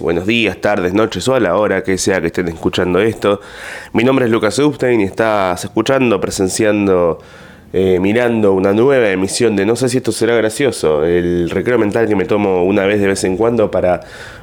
buenos días, tardes, noches o a la hora que sea que estén escuchando esto. Mi nombre es Lucas Upstein y estás escuchando, presenciando, eh, mirando una nueva emisión de No sé si esto será gracioso, el recreo mental que me tomo una vez de vez en cuando para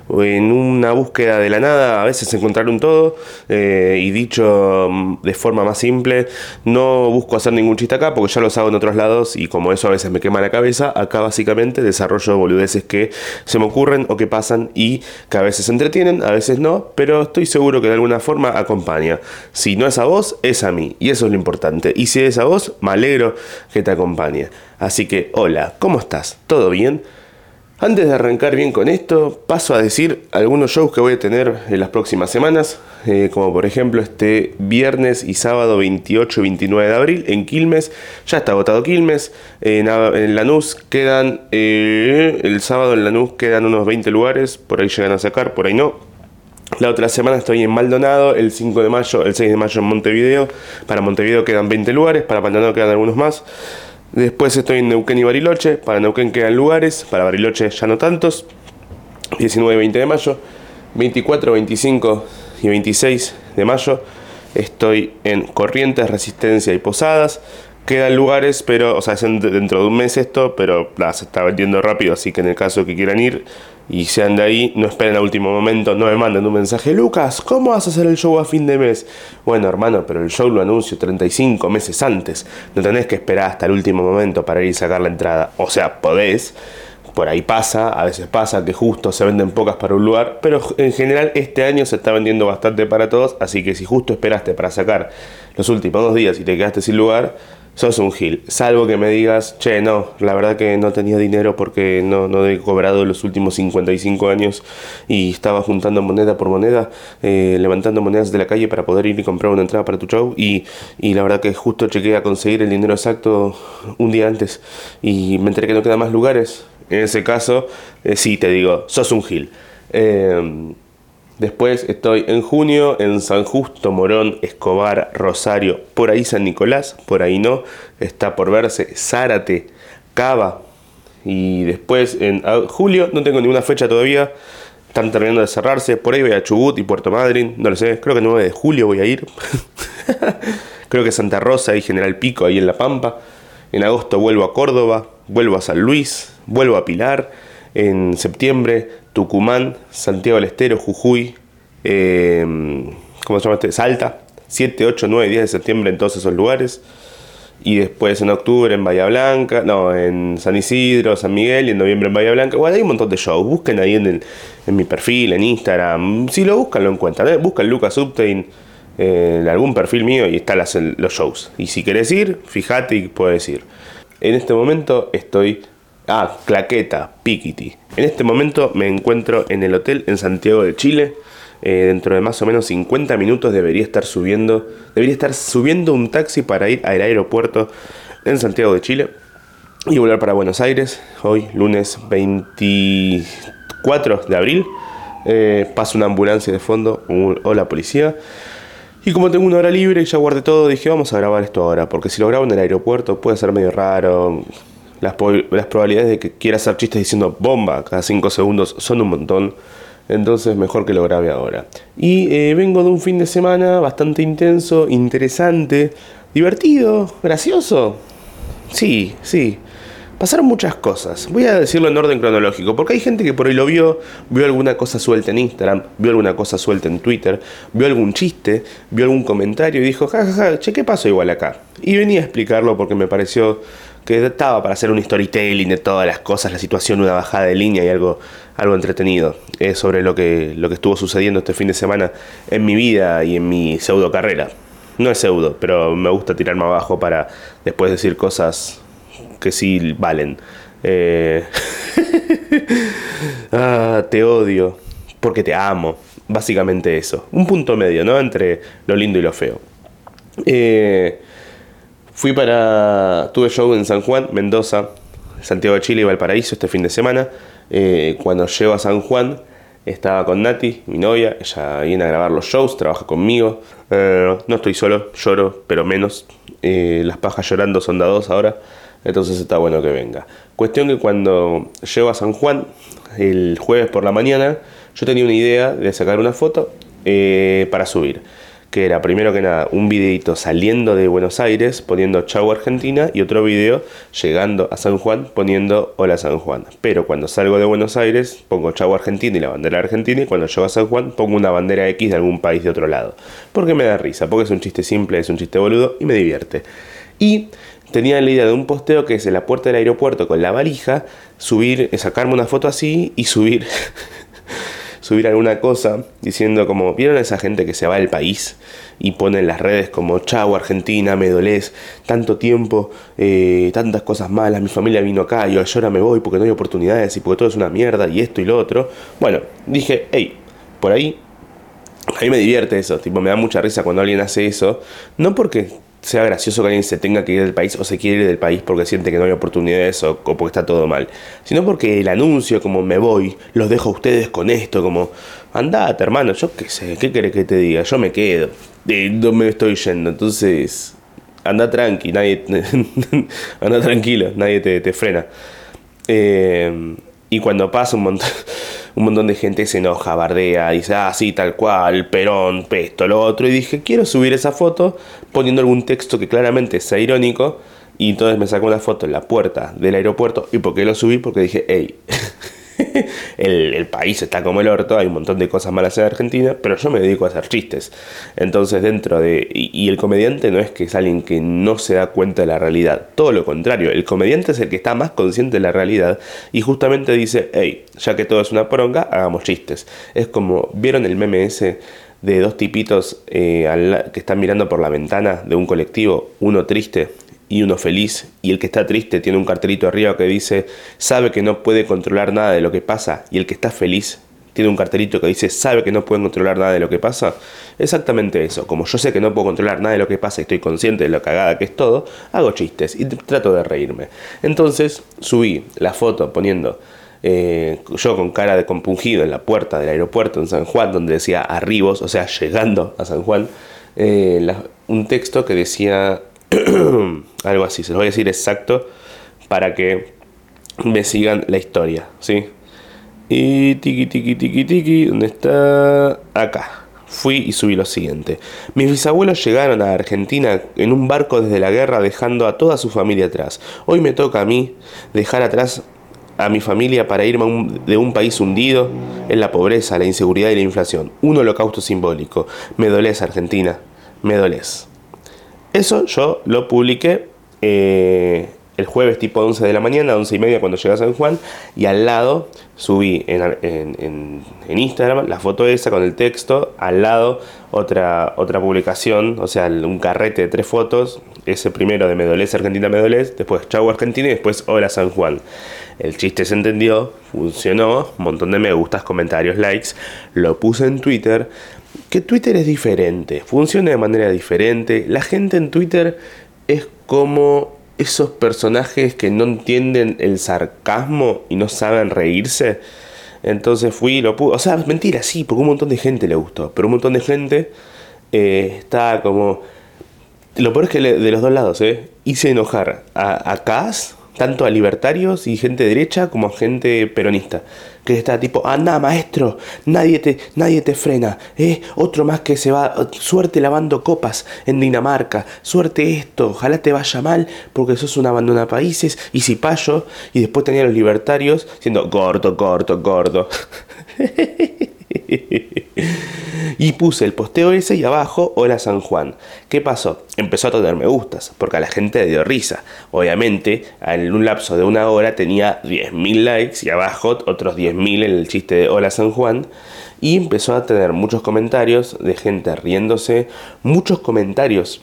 en una búsqueda de la nada, a veces encontrar un todo, eh, y dicho mm, de forma más simple, no busco hacer ningún chiste acá porque ya los hago en otros lados y como eso a veces me quema la cabeza, acá básicamente desarrollo boludeces que se me ocurren o que pasan y que a veces entretienen, a veces no, pero estoy seguro que de alguna forma acompaña. Si no es a vos, es a mí, y eso es lo importante. Y si es a vos, me alegro que te acompañe. Así que, hola, ¿cómo estás? ¿Todo bien? Antes de arrancar bien con esto, paso a decir algunos shows que voy a tener en las próximas semanas, eh, como por ejemplo este viernes y sábado 28 y 29 de abril en Quilmes, ya está agotado Quilmes, en, en Lanús quedan, eh, el sábado en Lanús quedan unos 20 lugares, por ahí llegan a sacar, por ahí no. La otra semana estoy en Maldonado, el 5 de mayo, el 6 de mayo en Montevideo, para Montevideo quedan 20 lugares, para Maldonado quedan algunos más. Después estoy en Neuquén y Bariloche. Para Neuquén quedan lugares, para Bariloche ya no tantos. 19 y 20 de mayo. 24, 25 y 26 de mayo estoy en Corrientes, Resistencia y Posadas. Quedan lugares, pero, o sea, es dentro de un mes esto, pero se está vendiendo rápido, así que en el caso que quieran ir, y sean de ahí, no esperen a último momento, no me manden un mensaje, Lucas, ¿cómo vas a hacer el show a fin de mes? Bueno, hermano, pero el show lo anuncio 35 meses antes, no tenés que esperar hasta el último momento para ir y sacar la entrada, o sea, podés, por ahí pasa, a veces pasa que justo se venden pocas para un lugar, pero en general este año se está vendiendo bastante para todos, así que si justo esperaste para sacar los últimos dos días y te quedaste sin lugar, sos un gil. Salvo que me digas, che, no, la verdad que no tenía dinero porque no, no he cobrado los últimos 55 años y estaba juntando moneda por moneda, eh, levantando monedas de la calle para poder ir y comprar una entrada para tu show. Y, y la verdad que justo chequé a conseguir el dinero exacto un día antes y me enteré que no quedan más lugares. En ese caso, eh, sí, te digo, sos un gil. Eh, Después estoy en junio en San Justo, Morón, Escobar, Rosario, por ahí San Nicolás, por ahí no, está por verse Zárate, Cava. Y después en julio, no tengo ninguna fecha todavía, están terminando de cerrarse, por ahí voy a Chubut y Puerto Madryn, no lo sé, creo que el 9 de julio voy a ir. creo que Santa Rosa y General Pico ahí en La Pampa. En agosto vuelvo a Córdoba, vuelvo a San Luis, vuelvo a Pilar. En septiembre Tucumán, Santiago del Estero, Jujuy, eh, ¿cómo se llama este? Salta, 7, 8, 9, 10 de septiembre en todos esos lugares. Y después en octubre en Bahía Blanca, no, en San Isidro, San Miguel y en noviembre en Bahía Blanca. Bueno, hay un montón de shows. Busquen ahí en, mi perfil, en Instagram. Si lo buscan, lo encuentran. ¿eh? Buscan Lucas Uptain eh, en algún perfil mío y están los shows. Y si querés ir, fíjate y puedes ir. En este momento estoy Ah, Claqueta, Piquiti. En este momento me encuentro en el hotel en Santiago de Chile. Eh, dentro de más o menos 50 minutos debería estar subiendo. Debería estar subiendo un taxi para ir al aeropuerto en Santiago de Chile. Y volver para Buenos Aires. Hoy, lunes 24 de abril. Eh, pasa una ambulancia de fondo. hola policía. Y como tengo una hora libre y ya guardé todo, dije vamos a grabar esto ahora. Porque si lo grabo en el aeropuerto puede ser medio raro las, probabilidades de que quiera hacer chistes diciendo bomba cada 5 segundos son un montón. Entonces mejor que lo grabe ahora. Y eh, vengo de un fin de semana bastante intenso, interesante, divertido, gracioso. Sí, sí. Pasaron muchas cosas. Voy a decirlo en orden cronológico, porque hay gente que por ahí lo vio, vio alguna cosa suelta en Instagram, vio alguna cosa suelta en Twitter, vio algún chiste, vio algún comentario y dijo, jajaja, che, ¿qué pasó igual acá? Y venía a explicarlo porque me pareció que estaba para hacer un storytelling de todas las cosas, la situación, una bajada de línea y algo, algo entretenido eh, sobre lo que, lo que estuvo sucediendo este fin de semana en mi vida y en mi pseudo carrera. No es pseudo, pero me gusta tirarme abajo para después decir cosas que sí valen. Eh, ah, te odio porque te amo. Básicamente eso. Un punto medio, ¿no? Entre lo lindo y lo feo. Eh, Fui para. Tuve show en San Juan, Mendoza, Santiago de Chile y Valparaíso este fin de semana. Eh, cuando llego a San Juan, estaba con Nati, mi novia. Ella viene a grabar los shows, trabaja conmigo. Eh, no estoy solo, lloro, pero menos. Eh, las pajas llorando son dados ahora. Entonces está bueno que venga. Cuestión que cuando llego a San Juan, el jueves por la mañana, yo tenía una idea de sacar una foto para subir que era primero que nada un videito saliendo de Buenos Aires poniendo Chau Argentina y otro video llegando a San Juan poniendo Hola San Juan. Pero cuando salgo de Buenos Aires pongo Chau Argentina y la bandera argentina y cuando llego a San Juan pongo una bandera X de algún país de otro lado. Porque me da risa, porque es un chiste simple, es un chiste boludo y me divierte. Y tenía la idea de un posteo que es en la puerta del aeropuerto con la valija, subir, sacarme una foto así y subir subir alguna cosa diciendo como, ¿vieron a esa gente que se va del país y pone en las redes como, chau Argentina, me dolés, tanto tiempo, eh, tantas cosas malas, mi familia vino acá y yo ahora me voy porque no hay oportunidades y porque todo es una mierda y esto y lo otro? Bueno, dije, hey, por ahí a mí me divierte eso, tipo, me da mucha risa cuando alguien hace eso, no porque sea gracioso que alguien se tenga que ir del país o se quiere ir del país porque siente que no hay oportunidades o, porque está todo mal, sino porque el anuncio, como me voy, los dejo a ustedes con esto, como andate hermano, yo qué sé, ¿qué querés que te diga? Yo me quedo, de dónde me estoy yendo, entonces anda tranqui, nadie, anda tranquilo, nadie te, te frena. Eh, y cuando pasa un montón un montón de gente se enoja, bardea, dice, ah, sí, tal cual, Perón, esto, lo otro. Y dije, quiero subir esa foto poniendo algún texto que claramente sea irónico. Y entonces me sacó una foto en la puerta del aeropuerto. ¿Y por qué lo subí? Porque dije, hey, el, país está como el orto, hay un montón de cosas malas en Argentina, pero yo me dedico a hacer chistes. Entonces dentro de... Y, el comediante no es que es alguien que no se da cuenta de la realidad, todo lo contrario, el comediante es el que está más consciente de la realidad y justamente dice, hey, ya que todo es una poronga, hagamos chistes. Es como, ¿vieron el meme ese? de dos tipitos eh, que están mirando por la ventana de un colectivo, uno triste y uno feliz, y el que está triste tiene un cartelito arriba que dice, sabe que no puede controlar nada de lo que pasa, y el que está feliz tiene un cartelito que dice, sabe que no puede controlar nada de lo que pasa. Exactamente eso, como yo sé que no puedo controlar nada de lo que pasa y estoy consciente de lo cagada que es todo, hago chistes y trato de reírme. Entonces subí la foto poniendo eh, yo con cara de compungido en la puerta del aeropuerto en San Juan, donde decía arribos, o sea, llegando a San Juan, eh, un texto que decía Algo así, se los voy a decir exacto para que me sigan la historia, ¿sí? Y tiki tiki tiki tiki, ¿dónde está? Acá. Fui y subí lo siguiente. Mis bisabuelos llegaron a Argentina en un barco desde la guerra dejando a toda su familia atrás. Hoy me toca a mí dejar atrás a mi familia para irme de un país hundido en la pobreza, la inseguridad y la inflación. Un holocausto simbólico. Me dolés, Argentina. Me dolés. Eso yo lo publiqué eh, el jueves tipo 11 de la mañana, 11 y media cuando llegué a San Juan, y al lado subí en, Instagram la foto esa con el texto, al lado otra, otra publicación, o sea, un carrete de tres fotos, ese primero de Medolés, Argentina Medolés, después Chau Argentina y después Hola San Juan. El chiste se entendió, funcionó, un montón de me gustas, comentarios, likes, lo puse en Twitter, que Twitter es diferente, funciona de manera diferente. La gente en Twitter es como esos personajes que no entienden el sarcasmo y no saben reírse. Entonces fui y lo pude. O sea, mentira, sí, porque un montón de gente le gustó. Pero un montón de gente eh, está como. Lo peor es que de los dos lados, ¿eh? Hice enojar a, a tanto a libertarios y gente derecha como a gente peronista. Que está tipo, anda maestro, nadie te, nadie te frena. Eh, otro más que se va, suerte lavando copas en Dinamarca, suerte esto, ojalá te vaya mal porque sos un abandona países y si payo. Y después tenía los libertarios siendo gordo, gordo, gordo. y puse el posteo ese y abajo, hola San Juan. ¿Qué pasó? Empezó a tener me gustas, porque a la gente le dio risa. Obviamente, en un lapso de una hora tenía 10.000 likes y abajo otros 10.000 en el chiste de hola San Juan. Y empezó a tener muchos comentarios de gente riéndose, muchos comentarios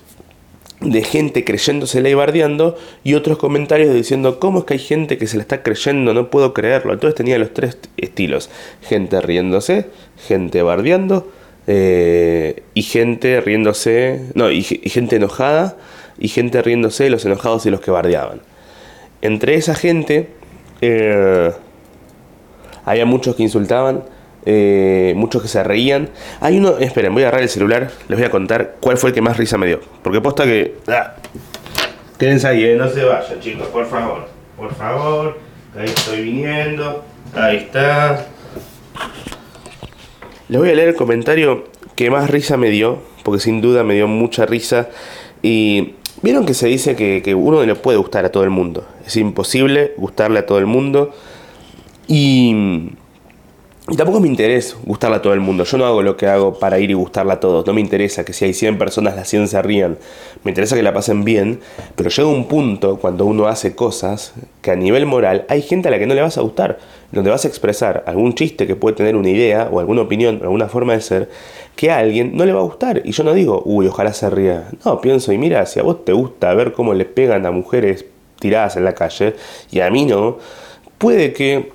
de gente creyéndosela y bardeando y otros comentarios diciendo cómo es que hay gente que se la está creyendo, no puedo creerlo. Entonces tenía los tres estilos, gente riéndose, gente bardeando eh, y gente riéndose, no, y, gente enojada y gente riéndose los enojados y los que bardeaban. Entre esa gente eh, había muchos que insultaban, eh, muchos que se reían. Hay uno, esperen, voy a agarrar el celular, les voy a contar cuál fue el que más risa me dio. Porque posta que... Ah, quédense ahí, eh, no se vayan chicos, por favor. Por favor, ahí estoy viniendo. Ahí está. Les voy a leer el comentario que más risa me dio, porque sin duda me dio mucha risa. Y vieron que se dice que, uno no le puede gustar a todo el mundo. Es imposible gustarle a todo el mundo. Y y tampoco me interesa gustarle a todo el mundo. Yo no hago lo que hago para ir y gustarle a todos. No me interesa que si hay 100 personas, las 100 se rían. Me interesa que la pasen bien. Pero llega un punto cuando uno hace cosas que a nivel moral hay gente a la que no le vas a gustar. Donde vas a expresar algún chiste que puede tener una idea o alguna opinión o alguna forma de ser que a alguien no le va a gustar. Y yo no digo, uy, ojalá se ría. No, pienso, y mira, si a vos te gusta ver cómo le pegan a mujeres tiradas en la calle y a mí no, puede que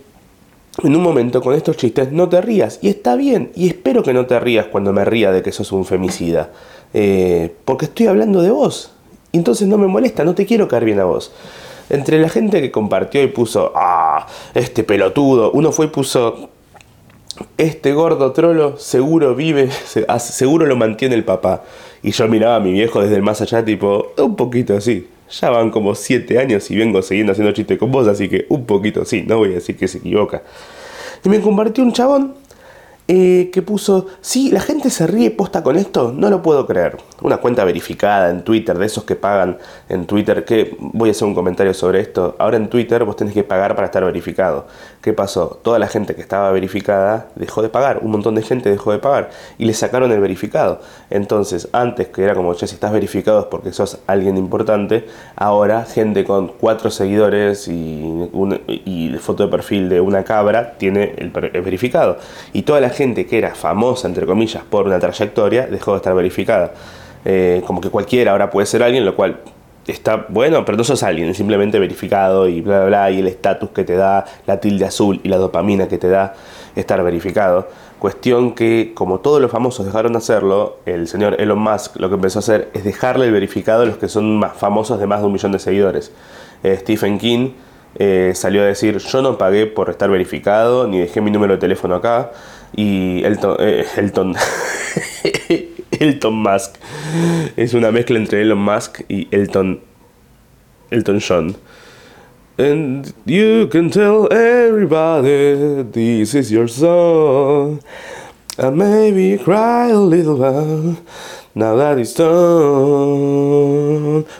en un momento con estos chistes no te rías. Y está bien. Y espero que no te rías cuando me ría de que sos un femicida. Eh, porque estoy hablando de vos. Y entonces no me molesta, no te quiero caer bien a vos. Entre la gente que compartió y puso, ah, este pelotudo. Uno fue y puso, este gordo trolo seguro vive, seguro lo mantiene el papá. Y yo miraba a mi viejo desde el más allá, tipo, un poquito así. Ya van como 7 años y vengo siguiendo haciendo chistes con vos, así que un poquito sí, no voy a decir que se equivoca. Y me compartió un chabón eh, que puso, sí, la gente se ríe posta con esto, no lo puedo creer. Una cuenta verificada en Twitter, de esos que pagan en Twitter, que voy a hacer un comentario sobre esto. Ahora en Twitter vos tenés que pagar para estar verificado. ¿Qué pasó? Toda la gente que estaba verificada dejó de pagar, un montón de gente dejó de pagar y le sacaron el verificado. Entonces, antes que era como, che, si estás verificado es porque sos alguien importante, ahora gente con cuatro seguidores y, y foto de perfil de una cabra tiene el, el verificado. Y toda la gente que era famosa, entre comillas, por una trayectoria, dejó de estar verificada. Eh, como que cualquiera ahora puede ser alguien, lo cual está bueno, pero no sos alguien, simplemente verificado y bla, bla, bla, y el estatus que te da, la tilde azul y la dopamina que te da estar verificado. Cuestión que, como todos los famosos dejaron de hacerlo, el señor Elon Musk lo que empezó a hacer es dejarle el verificado a los que son más famosos de más de un millón de seguidores. Eh, Stephen King eh, salió a decir, yo no pagué por estar verificado, ni dejé mi número de teléfono acá, y Elton, eh, Elton, Elton Musk. Es una mezcla entre Elon Musk y Elton, Elton John. And you can tell everybody this is your song. And maybe cry a little while. Now that it's done.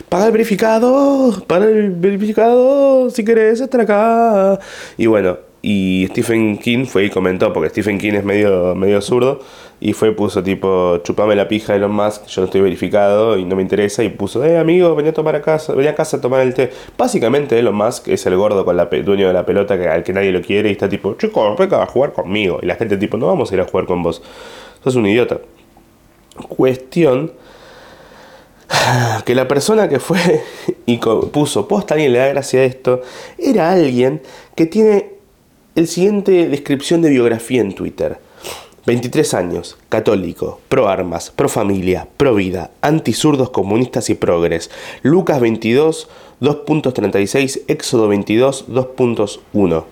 Paga el verificado. Paga el verificado. Si querés estar acá. Y bueno, y Stephen King fue y comentó, porque Stephen King es medio, medio zurdo, y fue puso tipo, chupame la pija Elon Musk, yo no estoy verificado y no me interesa, y puso, eh amigo, venía a tomar a casa, a casa a tomar el té. Básicamente Elon Musk es el gordo con la dueño de la pelota que, al que nadie lo quiere y está tipo, chico, venga a jugar conmigo. Y la gente tipo, no vamos a ir a jugar con vos. Sos un idiota. Cuestión que la persona que fue y puso posta, alguien le da gracia a esto, era alguien que tiene el siguiente descripción de biografía en Twitter. 23 años, católico, pro armas, pro familia, pro vida, antisurdos comunistas y progres. Lucas 22, 2.36, Éxodo 22, 2.1.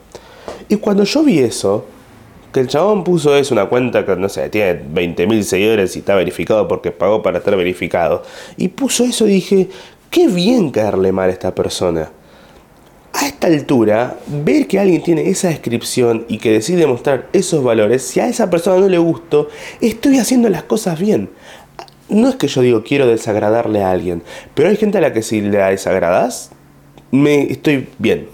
Y cuando yo vi eso, que el chabón puso eso, una cuenta que no sé, tiene 20.000 seguidores y está verificado porque pagó para estar verificado, y puso eso dije, qué bien caerle mal a esta persona a esta altura, ver que alguien tiene esa descripción y que decide mostrar esos valores, si a esa persona no le gusto, estoy haciendo las cosas bien. No es que yo digo quiero desagradarle a alguien, pero hay gente a la que si le desagradas, me estoy bien.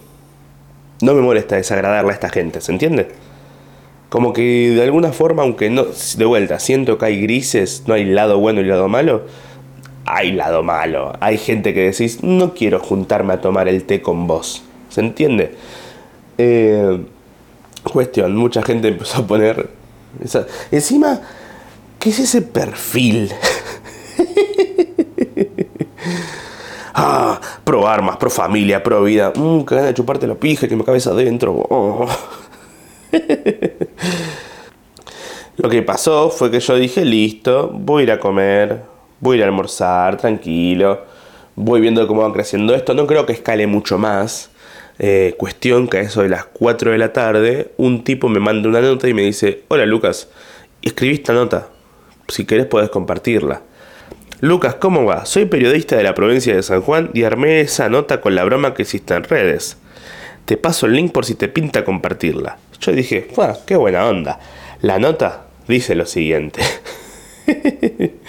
No me molesta desagradarle a esta gente, ¿se entiende? Como que de alguna forma, aunque no, de vuelta, siento que hay grises, no hay lado bueno y lado malo, hay lado malo. Hay gente que decís, no quiero juntarme a tomar el té con vos. ¿Se entiende? Eh, cuestión, mucha gente empezó a poner... Encima, ¿qué es ese perfil? ah, pro armas, pro familia, pro vida. Mmm, que gana de chuparte la pija que me cabeza adentro. Lo que pasó fue que yo dije, listo, voy a ir a comer, voy a ir a almorzar, tranquilo, voy viendo cómo va creciendo esto, no creo que escale mucho más. Eh, cuestión que a eso de las 4 de la tarde, un tipo me manda una nota y me dice, hola Lucas, escribí esta nota, si querés podés compartirla. Lucas, ¿cómo va? Soy periodista de la provincia de San Juan y armé esa nota con la broma que hiciste en redes. Te paso el link por si te pinta compartirla. Yo dije, qué buena onda. La nota dice lo siguiente.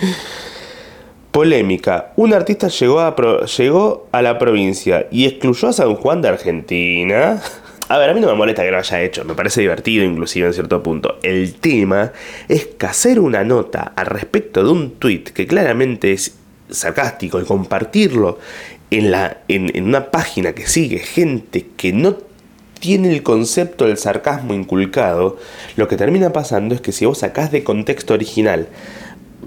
Polémica. Un artista llegó a, la provincia y excluyó a San Juan de Argentina. A ver, a mí no me molesta que lo haya hecho, me parece divertido inclusive en cierto punto. El tema es que hacer una nota al respecto de un tweet que claramente es sarcástico y compartirlo en, en una página que sigue gente que no tiene el concepto del sarcasmo inculcado, lo que termina pasando es que si vos sacás de contexto original,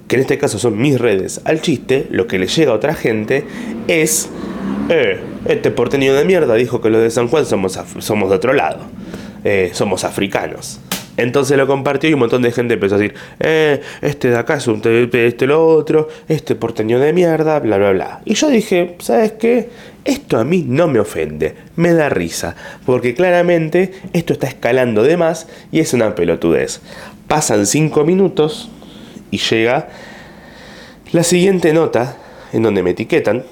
que en este caso son mis redes, al chiste, lo que le llega a otra gente es, eh, este porteño de mierda dijo que los de San Juan somos, somos de otro lado, eh, somos africanos. Entonces lo compartió y un montón de gente empezó a decir, eh, este de acá es un este lo otro, este porteño de mierda, bla, bla, bla. Y yo dije, ¿sabes qué? Esto a mí no me ofende, me da risa, porque claramente esto está escalando de más y es una pelotudez. Pasan cinco minutos y llega la siguiente nota en donde me etiquetan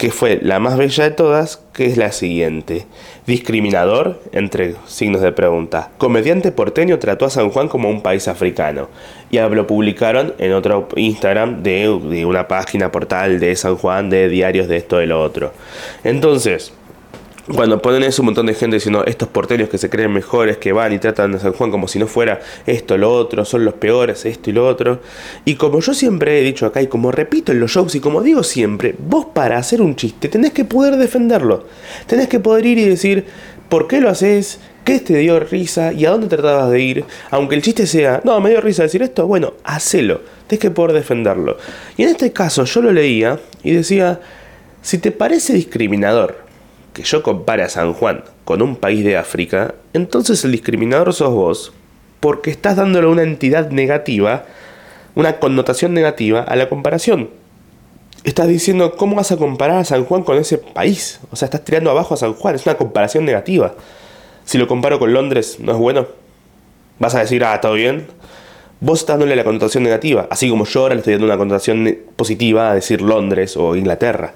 que fue la más bella de todas, que es la siguiente. Discriminador, entre signos de pregunta. Comediante porteño trató a San Juan como un país africano. Y lo publicaron en otro Instagram de, una página portal de San Juan, de diarios de esto y lo otro. Entonces, cuando ponen eso un montón de gente diciendo estos porteños que se creen mejores, que van y tratan a San Juan como si no fuera esto, lo otro, son los peores, esto y lo otro. Y como yo siempre he dicho acá y como repito en los shows y como digo siempre, vos para hacer un chiste tenés que poder defenderlo. Tenés que poder ir y decir por qué lo haces, qué te dio risa y a dónde tratabas de ir. Aunque el chiste sea, no, me dio risa decir esto, bueno, hacelo. Tenés que poder defenderlo. Y en este caso yo lo leía y decía, si te parece discriminador, que yo compare a San Juan con un país de África, entonces el discriminador sos vos, porque estás dándole una entidad negativa, una connotación negativa a la comparación. Estás diciendo, ¿cómo vas a comparar a San Juan con ese país? O sea, estás tirando abajo a San Juan, es una comparación negativa. Si lo comparo con Londres, ¿no es bueno? ¿Vas a decir, ah, todo bien? Vos estás dándole la connotación negativa, así como yo ahora le estoy dando una connotación positiva a decir Londres o Inglaterra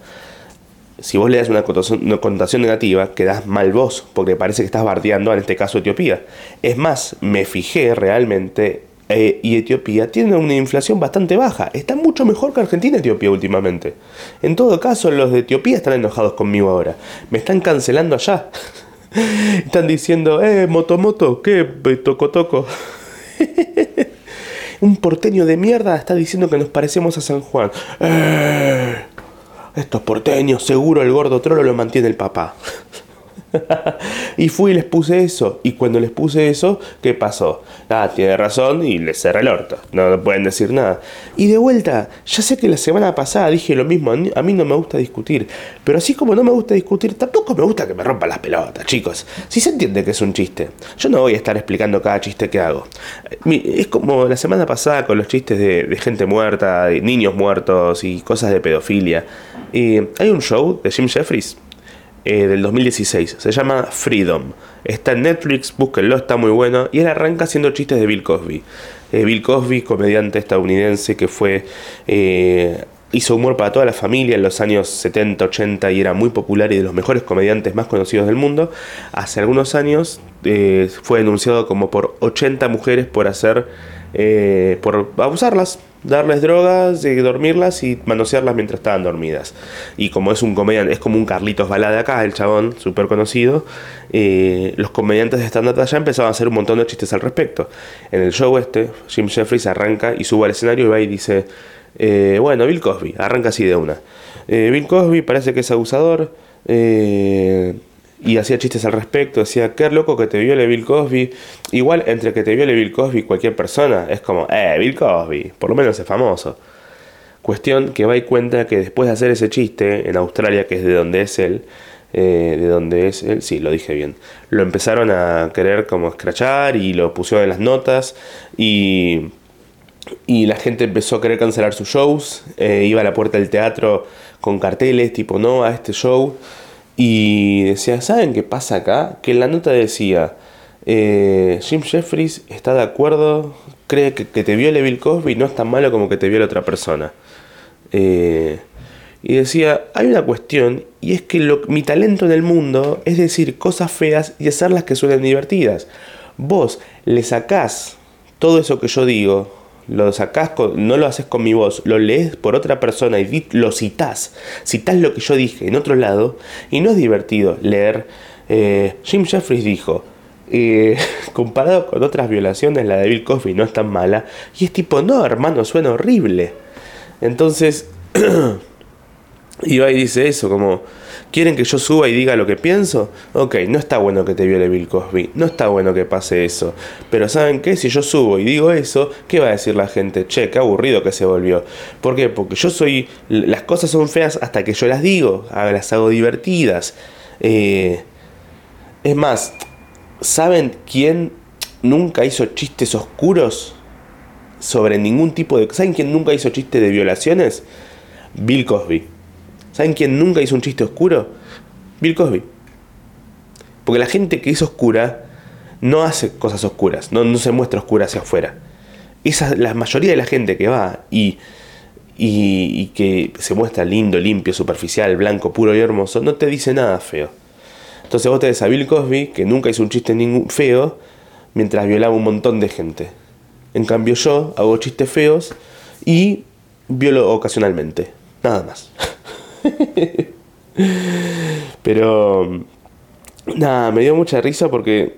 si vos le das una connotación, negativa, quedás mal vos, porque parece que estás bardeando, en este caso, Etiopía. Es más, me fijé realmente, eh, y Etiopía tiene una inflación bastante baja. Está mucho mejor que Argentina Etiopía últimamente. En todo caso, los de Etiopía están enojados conmigo ahora. Me están cancelando allá. están diciendo, eh, motomoto, ¿qué? Toco toco. Un porteño de mierda está diciendo que nos parecemos a San Juan. Eh. Estos porteños, seguro el gordo trolo lo mantiene el papá. y fui y les puse eso. Y cuando les puse eso, ¿qué pasó? Ah, tiene razón y les cerré el orto. No, pueden decir nada. Y de vuelta, ya sé que la semana pasada dije lo mismo. A mí no me gusta discutir. Pero así como no me gusta discutir, tampoco me gusta que me rompan las pelotas, chicos. Si se entiende que es un chiste. Yo no voy a estar explicando cada chiste que hago. Es como la semana pasada con los chistes de, gente muerta, de niños muertos y cosas de pedofilia. Y hay un show de Jim Jeffries eh, del 2016. Se llama Freedom. Está en Netflix, búsquenlo, está muy bueno. Y él arranca haciendo chistes de Bill Cosby. Eh, Bill Cosby, comediante estadounidense que fue... Eh, hizo humor para toda la familia en los años 70, 80 y era muy popular y de los mejores comediantes más conocidos del mundo. Hace algunos años fue denunciado como por 80 mujeres por hacer por abusarlas, darles drogas, dormirlas y manosearlas mientras estaban dormidas. Y como es un comediante, es como un Carlitos Balada acá, el chabón, súper conocido, eh, los comediantes de stand-up allá empezaban a hacer un montón de chistes al respecto. En el show este, Jim Jeffries arranca y sube al escenario y va y dice, eh, bueno, Bill Cosby, arranca así de una. Bill Cosby parece que es abusador y hacía chistes al respecto, decía, qué loco que te viole Bill Cosby. Igual, entre que te viole Bill Cosby cualquier persona, es como, eh, Bill Cosby, por lo menos es famoso. Cuestión que va y cuenta que después de hacer ese chiste en Australia, que es de donde es él, eh, de donde es él, sí, lo dije bien, lo empezaron a querer como escrachar y lo pusieron en las notas y, y la gente empezó a querer cancelar sus shows, eh, iba a la puerta del teatro con carteles tipo no a este show y decía, ¿saben qué pasa acá? Que la nota decía, eh, Jim Jeffries está de acuerdo, cree que, te viole Bill Cosby no es tan malo como que te viole otra persona. Eh, y decía, hay una cuestión, y es que mi talento en el mundo es decir cosas feas y hacerlas que suenen divertidas. Vos le sacás todo eso que yo digo, lo sacás, no lo haces con mi voz, lo lees por otra persona y lo citas, citas lo que yo dije en otro lado, y no es divertido leer. Eh, Jim Jeffries dijo, eh, comparado con otras violaciones, la de Bill Cosby no es tan mala, y es tipo, no, hermano, suena horrible. Entonces, iba y dice eso, como ¿Quieren que yo suba y diga lo que pienso? Ok, no está bueno que te viole Bill Cosby, no está bueno que pase eso. Pero ¿saben qué? Si yo subo y digo eso, ¿qué va a decir la gente? Che, qué aburrido que se volvió. ¿Por qué? Porque yo soy... Las cosas son feas hasta que yo las digo, las hago divertidas. Eh, es más, ¿saben quién nunca hizo chistes oscuros sobre ningún tipo de... ¿Saben quién nunca hizo chistes de violaciones? Bill Cosby. ¿Saben quién nunca hizo un chiste oscuro? Bill Cosby. Porque la gente que es oscura no hace cosas oscuras, no, se muestra oscura hacia afuera. Esa, la mayoría de la gente que va y, y, que se muestra lindo, limpio, superficial, blanco, puro y hermoso, no te dice nada feo. Entonces vos tenés a Bill Cosby, que nunca hizo un chiste feo, mientras violaba un montón de gente. En cambio yo hago chistes feos y violo ocasionalmente. Nada más. Pero nada, me dio mucha risa porque,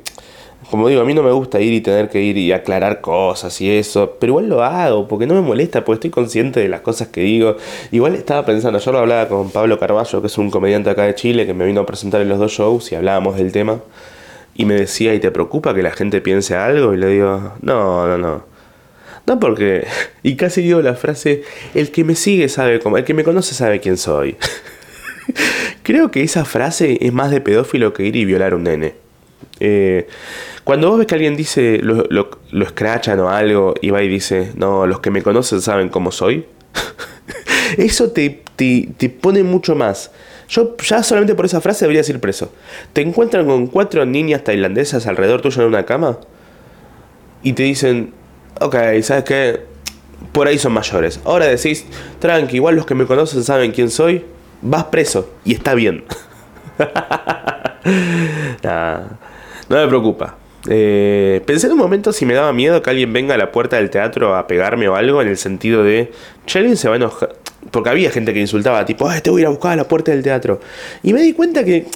como digo, a mí no me gusta ir y tener que ir y aclarar cosas y eso, pero igual lo hago porque no me molesta, porque estoy consciente de las cosas que digo. Igual estaba pensando, yo lo hablaba con Pablo Carballo, que es un comediante acá de Chile, que me vino a presentar en los dos shows y hablábamos del tema. Y me decía, ¿y te preocupa que la gente piense algo? Y le digo, no, no, no. No porque, y casi digo la frase, el que me sigue sabe cómo, el que me conoce sabe quién soy. Creo que esa frase es más de pedófilo que ir y violar a un nene. Eh, cuando vos ves que alguien dice, lo, lo, escrachan o algo, y va y dice, no, los que me conocen saben cómo soy, eso te, te, te, pone mucho más. Yo ya solamente por esa frase debería ir preso. Te encuentran con cuatro niñas tailandesas alrededor tuyo en una cama y te dicen, ok, ¿sabes qué? Por ahí son mayores. Ahora decís, tranqui, igual los que me conocen saben quién soy. Vas preso y está bien. no me preocupa. Eh, pensé en un momento si me daba miedo que alguien venga a la puerta del teatro a pegarme o algo, en el sentido de, che, alguien se va a enojar. Porque había gente que insultaba, tipo, te voy a ir a buscar a la puerta del teatro. Y me di cuenta que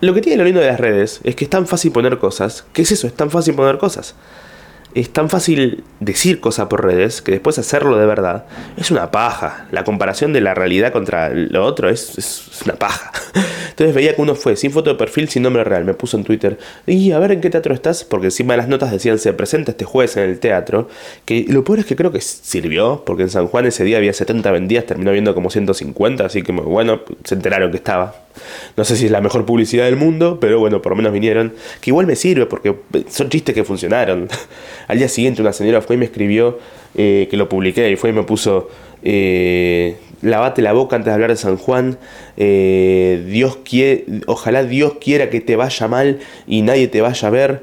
lo que tiene lo lindo de las redes es que es tan fácil poner cosas. ¿Qué es eso? Es tan fácil poner cosas es tan fácil decir cosas por redes que después hacerlo de verdad es una paja. La comparación de la realidad contra lo otro es, una paja. Entonces veía que uno fue sin foto de perfil, sin nombre real. Me puso en Twitter, y a ver en qué teatro estás, porque encima de las notas decían se presenta este jueves en el teatro. Que lo peor es que creo que sirvió, porque en San Juan ese día había 70 vendidas, terminó viendo como 150, así que bueno, se enteraron que estaba. No sé si es la mejor publicidad del mundo, pero bueno, por lo menos vinieron. Que igual me sirve porque son chistes que funcionaron. Al día siguiente una señora fue y me escribió eh, que lo publiqué y fue y me puso... Eh, lavate la boca antes de hablar de San Juan. Eh, Dios quiere, ojalá Dios quiera que te vaya mal y nadie te vaya a ver.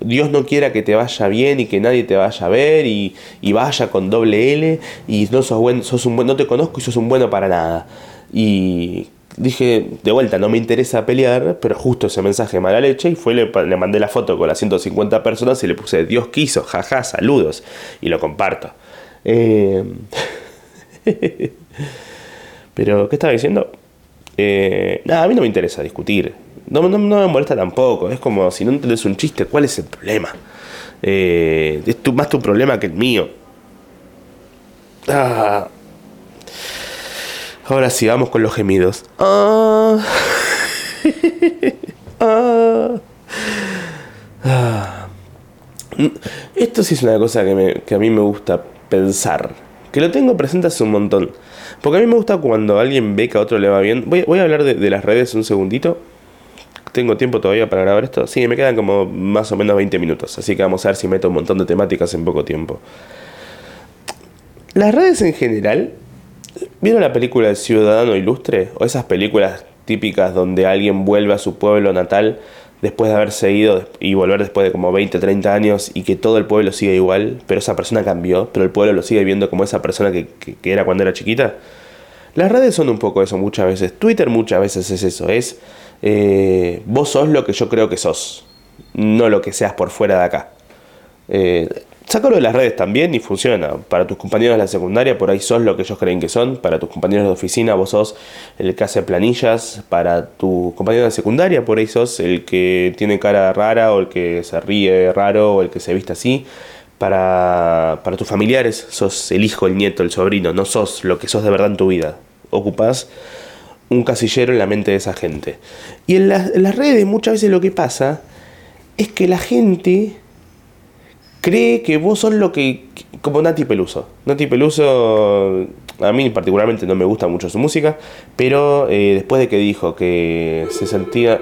Dios no quiera que te vaya bien y que nadie te vaya a ver y, vaya con doble L y no sos buen, sos un buen, no te conozco y sos un bueno para nada. Y dije, de vuelta, no me interesa pelear, pero justo ese mensaje mala leche y fue, le, mandé la foto con las 150 personas y le puse, Dios quiso, jaja, saludos, y lo comparto. Eh, pero, ¿qué estaba diciendo? Eh, nada, a mí no me interesa discutir. No, no, me molesta tampoco. Es como si no entendés un chiste, ¿cuál es el problema? Eh, es tu, más tu problema que el mío. Ah, Ahora sí, vamos con los gemidos. Ah. Ah. Esto sí es una cosa que, a mí me gusta pensar. Que lo tengo presente hace un montón. Porque a mí me gusta cuando alguien ve que a otro le va bien. Voy, a hablar de, las redes un segundito. ¿Tengo tiempo todavía para grabar esto? Sí, me quedan como más o menos 20 minutos. Así que vamos a ver si meto un montón de temáticas en poco tiempo. Las redes en general ¿Vieron la película El Ciudadano Ilustre? O esas películas típicas donde alguien vuelve a su pueblo natal después de haberse ido y volver después de como 20, 30 años y que todo el pueblo sigue igual, pero esa persona cambió, pero el pueblo lo sigue viendo como esa persona que, era cuando era chiquita. Las redes son un poco eso muchas veces. Twitter muchas veces es eso, es eh, vos sos lo que yo creo que sos, no lo que seas por fuera de acá. Eh, Sácalo de las redes también y funciona. Para tus compañeros de la secundaria, por ahí sos lo que ellos creen que son. Para tus compañeros de oficina, vos sos el que hace planillas. Para tu compañero de secundaria, por ahí sos el que tiene cara rara o el que se ríe raro o el que se viste así. Para, para tus familiares, sos el hijo, el nieto, el sobrino. No sos lo que sos de verdad en tu vida. Ocupás un casillero en la mente de esa gente. Y en, en las redes muchas veces lo que pasa es que la gente cree que vos sos lo que. como Nati Peluso. Nati Peluso, a mí particularmente no me gusta mucho su música, pero eh, después de que dijo que se sentía.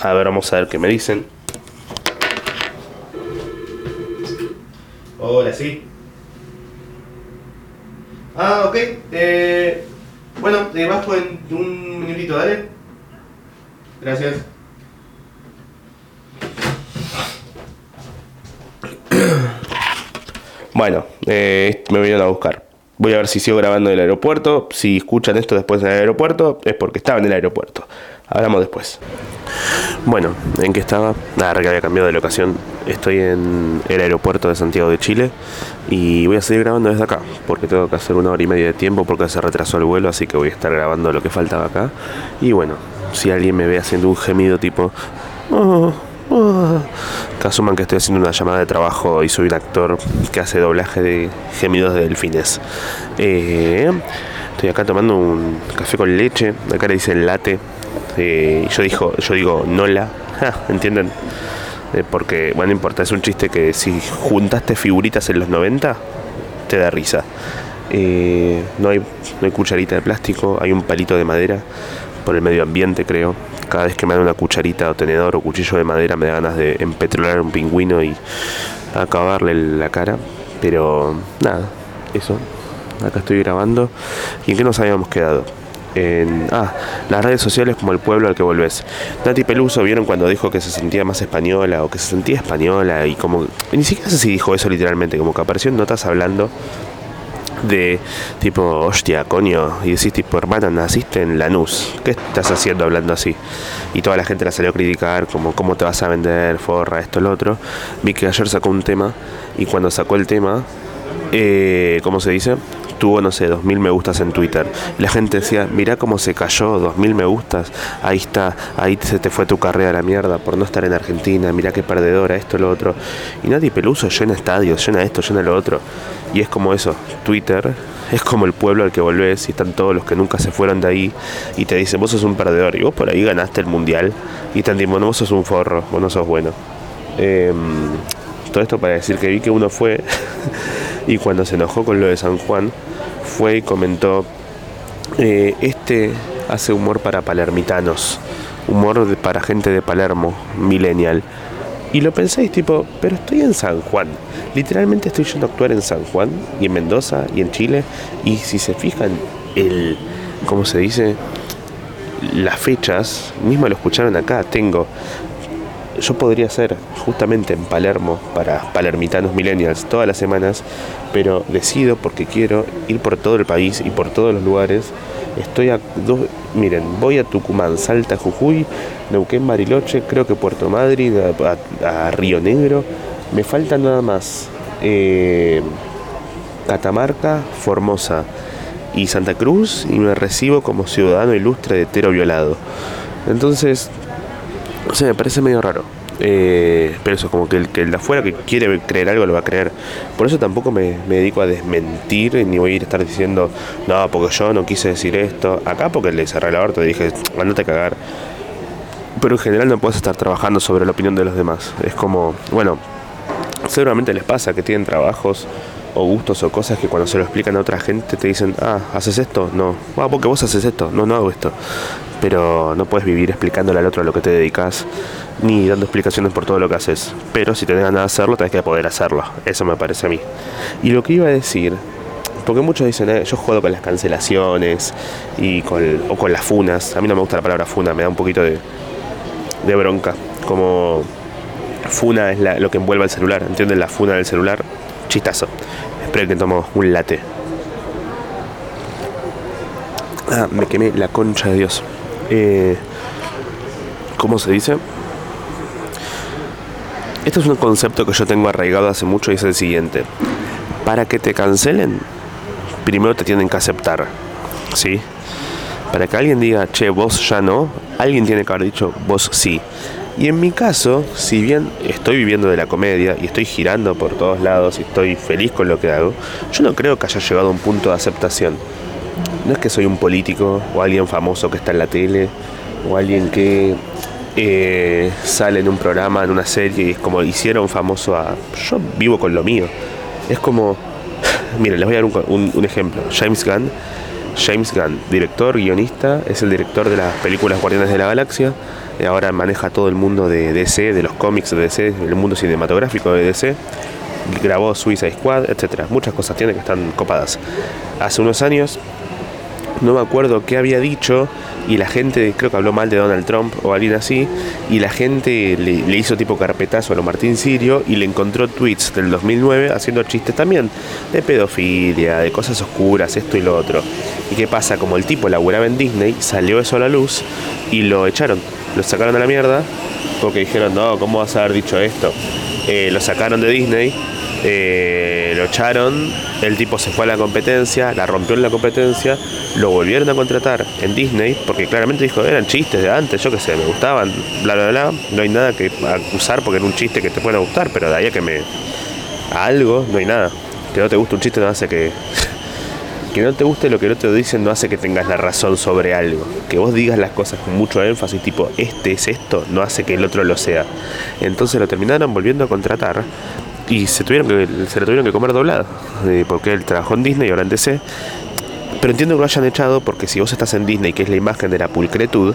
A ver, vamos a ver qué me dicen. Hola, sí. Ah, ok. Eh, bueno, te bajo en un minutito, dale. Gracias. Bueno, eh, me vinieron a buscar. Voy a ver si sigo grabando en el aeropuerto. Si escuchan esto después en el aeropuerto, es porque estaba en el aeropuerto. Hablamos después. Bueno, ¿en qué estaba? Nada, que había cambiado de locación. Estoy en el aeropuerto de Santiago de Chile y voy a seguir grabando desde acá, porque tengo que hacer una hora y media de tiempo porque se retrasó el vuelo, así que voy a estar grabando lo que faltaba acá. Y bueno, si alguien me ve haciendo un gemido tipo... Oh, que asuman que estoy haciendo una llamada de trabajo y soy un actor que hace doblaje de gemidos de delfines. Eh, estoy acá tomando un café con leche, acá le dicen late. Eh, yo, dijo, yo digo nola, ¿entienden? Eh, porque, bueno, no importa, es un chiste que si juntaste figuritas en los 90, te da risa. no, hay, no hay cucharita de plástico, hay un palito de madera por el medio ambiente, creo. Cada vez que me dan una cucharita o tenedor o cuchillo de madera me da ganas de empetrolar un pingüino y acabarle la cara. Pero nada, eso. Acá estoy grabando. ¿Y en qué nos habíamos quedado? En, ah, las redes sociales como el pueblo al que volvés. Nati Peluso vieron cuando dijo que se sentía más española o que se sentía española y como... Ni siquiera sé si dijo eso literalmente, como que apareció en notas hablando de tipo, hostia, coño, y decís tipo, hermana, naciste en Lanús, ¿qué estás haciendo hablando así? Y toda la gente la salió a criticar, como, ¿cómo te vas a vender, forra, esto, lo otro? Vi que ayer sacó un tema, y cuando sacó el tema, eh, ¿cómo se dice? Tuvo, no sé, 2.000 me gustas en Twitter. la gente decía, mirá cómo se cayó, 2.000 me gustas, ahí está, ahí se te fue tu carrera a la mierda por no estar en Argentina, mirá qué perdedora, esto, lo otro. Y nadie Peluso llena estadios, llena esto, llena lo otro. Y es como eso, Twitter es como el pueblo al que volvés y están todos los que nunca se fueron de ahí y te dicen, vos sos un perdedor y vos por ahí ganaste el mundial y te dicen, vos sos un forro, vos no sos bueno. Em, todo esto para decir que vi que uno fue y cuando se enojó con lo de San Juan, fue y comentó, eh, este hace humor para palermitanos, humor para gente de Palermo, millennial. Y lo pensáis tipo, pero estoy en San Juan. Literalmente estoy yendo a actuar en San Juan y en Mendoza y en Chile. Y si se fijan, el, ¿cómo se dice? Las fechas, mismo lo escucharon acá, tengo yo podría ser justamente en Palermo para palermitanos millennials todas las semanas, pero decido porque quiero ir por todo el país y por todos los lugares. Estoy a dos, miren, voy a Tucumán, Salta, Jujuy, Neuquén, Bariloche, creo que Puerto Madryn, a, Río Negro. Me falta nada más eh, Catamarca, Formosa y Santa Cruz y me recibo como ciudadano ilustre de hetero violado. Entonces, o sea, me parece medio raro. Eh, pero eso, como que el, que el de afuera que quiere creer algo lo va a creer. Por eso tampoco me, dedico a desmentir ni voy a ir a estar diciendo, no, porque yo no quise decir esto. Acá porque le cerré la te dije, andate a cagar. Pero en general no puedes estar trabajando sobre la opinión de los demás. Es como, bueno, seguramente les pasa que tienen trabajos o gustos o cosas que cuando se lo explican a otra gente te dicen, ah, ¿haces esto? No. Ah, porque vos haces esto. No, no hago esto. Pero no puedes vivir explicándole al otro a lo que te dedicas, ni dando explicaciones por todo lo que haces. Pero si tenés ganas de hacerlo, tenés que poder hacerlo. Eso me parece a mí. Y lo que iba a decir, porque muchos dicen, eh, yo juego con las cancelaciones y con, o con las funas. A mí no me gusta la palabra funa, me da un poquito de, de bronca. Como funa es lo que envuelve el celular, ¿entienden? La funa del celular chistazo. Espero que tomo un late. Ah, me quemé la concha de Dios. Eh, ¿Cómo se dice? Este es un concepto que yo tengo arraigado hace mucho y es el siguiente. Para que te cancelen, primero te tienen que aceptar. ¿Sí? Para que alguien diga, che, vos ya no, alguien tiene que haber dicho, vos sí. Y en mi caso, si bien estoy viviendo de la comedia y estoy girando por todos lados y estoy feliz con lo que hago, yo no creo que haya llegado a un punto de aceptación. No es que soy un político o alguien famoso que está en la tele o alguien que eh, sale en un programa, en una serie, y es como hicieron famoso a... Yo vivo con lo mío. Es como... Miren, les voy a dar un, ejemplo. James Gunn. James Gunn, director, guionista, es el director de las películas Guardianes de la Galaxia. Y ahora maneja todo el mundo de DC, de los cómics de DC, el mundo cinematográfico de DC. Grabó Suicide Squad, etcétera. Muchas cosas tiene que están copadas. Hace unos años no me acuerdo qué había dicho y la gente, creo que habló mal de Donald Trump o alguien así, y la gente le, hizo tipo carpetazo a lo Martín Sirio y le encontró tweets del 2009 haciendo chistes también de pedofilia, de cosas oscuras, esto y lo otro. ¿Y qué pasa? Como el tipo laburaba en Disney, salió eso a la luz y lo echaron, lo sacaron a la mierda porque dijeron, no, ¿cómo vas a haber dicho esto? Eh, lo sacaron de Disney eh, lo echaron, el tipo se fue a la competencia, la rompió en la competencia, lo volvieron a contratar en Disney, porque claramente dijo, eran chistes de antes, yo qué sé, me gustaban, bla, bla, bla, no hay nada que acusar porque era un chiste que te pueda gustar, pero de ahí a que me... A algo, no hay nada. Que no te guste un chiste no hace que... Que no te guste lo que el otro dicen no hace que tengas la razón sobre algo. Que vos digas las cosas con mucho énfasis, tipo, este es esto, no hace que el otro lo sea. Entonces lo terminaron volviendo a contratar y se tuvieron que se le tuvieron que comer doblada eh, porque él trabajó en Disney y ahora en DC pero entiendo que lo hayan echado porque si vos estás en Disney que es la imagen de la pulcretud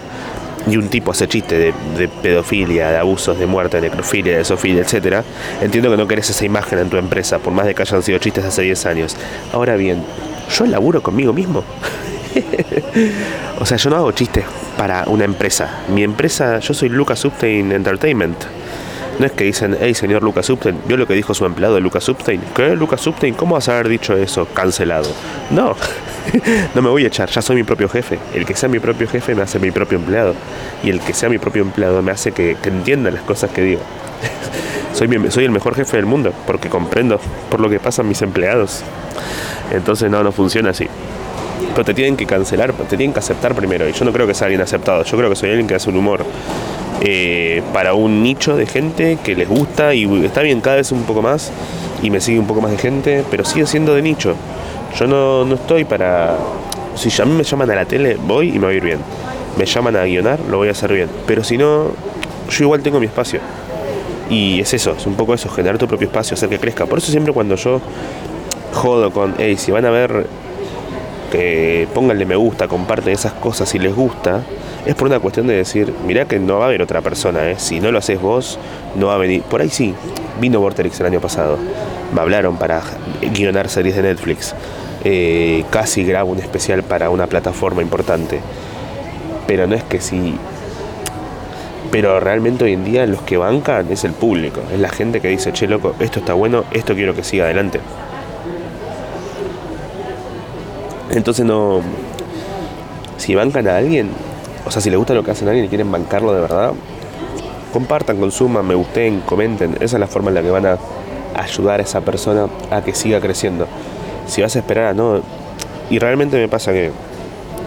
y un tipo hace chiste de, pedofilia, de abusos, de muerte, de necrofilia, de sofilia, etcétera, entiendo que no querés esa imagen en tu empresa, por más de que hayan sido chistes hace 10 años. Ahora bien, yo laburo conmigo mismo. o sea, yo no hago chistes para una empresa. Mi empresa, yo soy Lucas Upstein Entertainment. No es que dicen, hey señor Lucas Upstein, ¿vio lo que dijo su empleado de Lucas Upstein? ¿Qué, Lucas Upstein? ¿Cómo vas a haber dicho eso? Cancelado. No, no me voy a echar, ya soy mi propio jefe. El que sea mi propio jefe me hace mi propio empleado. Y el que sea mi propio empleado me hace que, entienda las cosas que digo. soy, soy el mejor jefe del mundo porque comprendo por lo que pasan mis empleados. Entonces no, no funciona así. Pero te tienen que cancelar, te tienen que aceptar primero. Y yo no creo que sea alguien aceptado. Yo creo que soy alguien que hace un humor eh, para un nicho de gente que les gusta y está bien cada vez un poco más y me sigue un poco más de gente, pero sigue siendo de nicho. Yo no, no estoy para... Si a mí me llaman a la tele, voy y me voy a ir bien. Me llaman a guionar, lo voy a hacer bien. Pero si no, yo igual tengo mi espacio. Y es eso, es un poco eso, generar tu propio espacio, hacer que crezca. Por eso siempre cuando yo jodo con, hey, si van a ver, que pónganle me gusta, comparten esas cosas si les gusta, es por una cuestión de decir, mirá que no va a haber otra persona, ¿eh? si no lo haces vos, no va a venir. Por ahí sí, vino Vorterix el año pasado, me hablaron para guionar series de Netflix, eh, casi grabo un especial para una plataforma importante, pero no es que sí. Pero realmente hoy en día los que bancan es el público, es la gente que dice, che loco, esto está bueno, esto quiero que siga adelante. Entonces no... Si bancan a alguien, o sea, si les gusta lo que hacen a alguien y quieren bancarlo de verdad, compartan, consuman, me gusten, comenten. Esa es la forma en la que van a ayudar a esa persona a que siga creciendo. Si vas a esperar a no. Y realmente me pasa que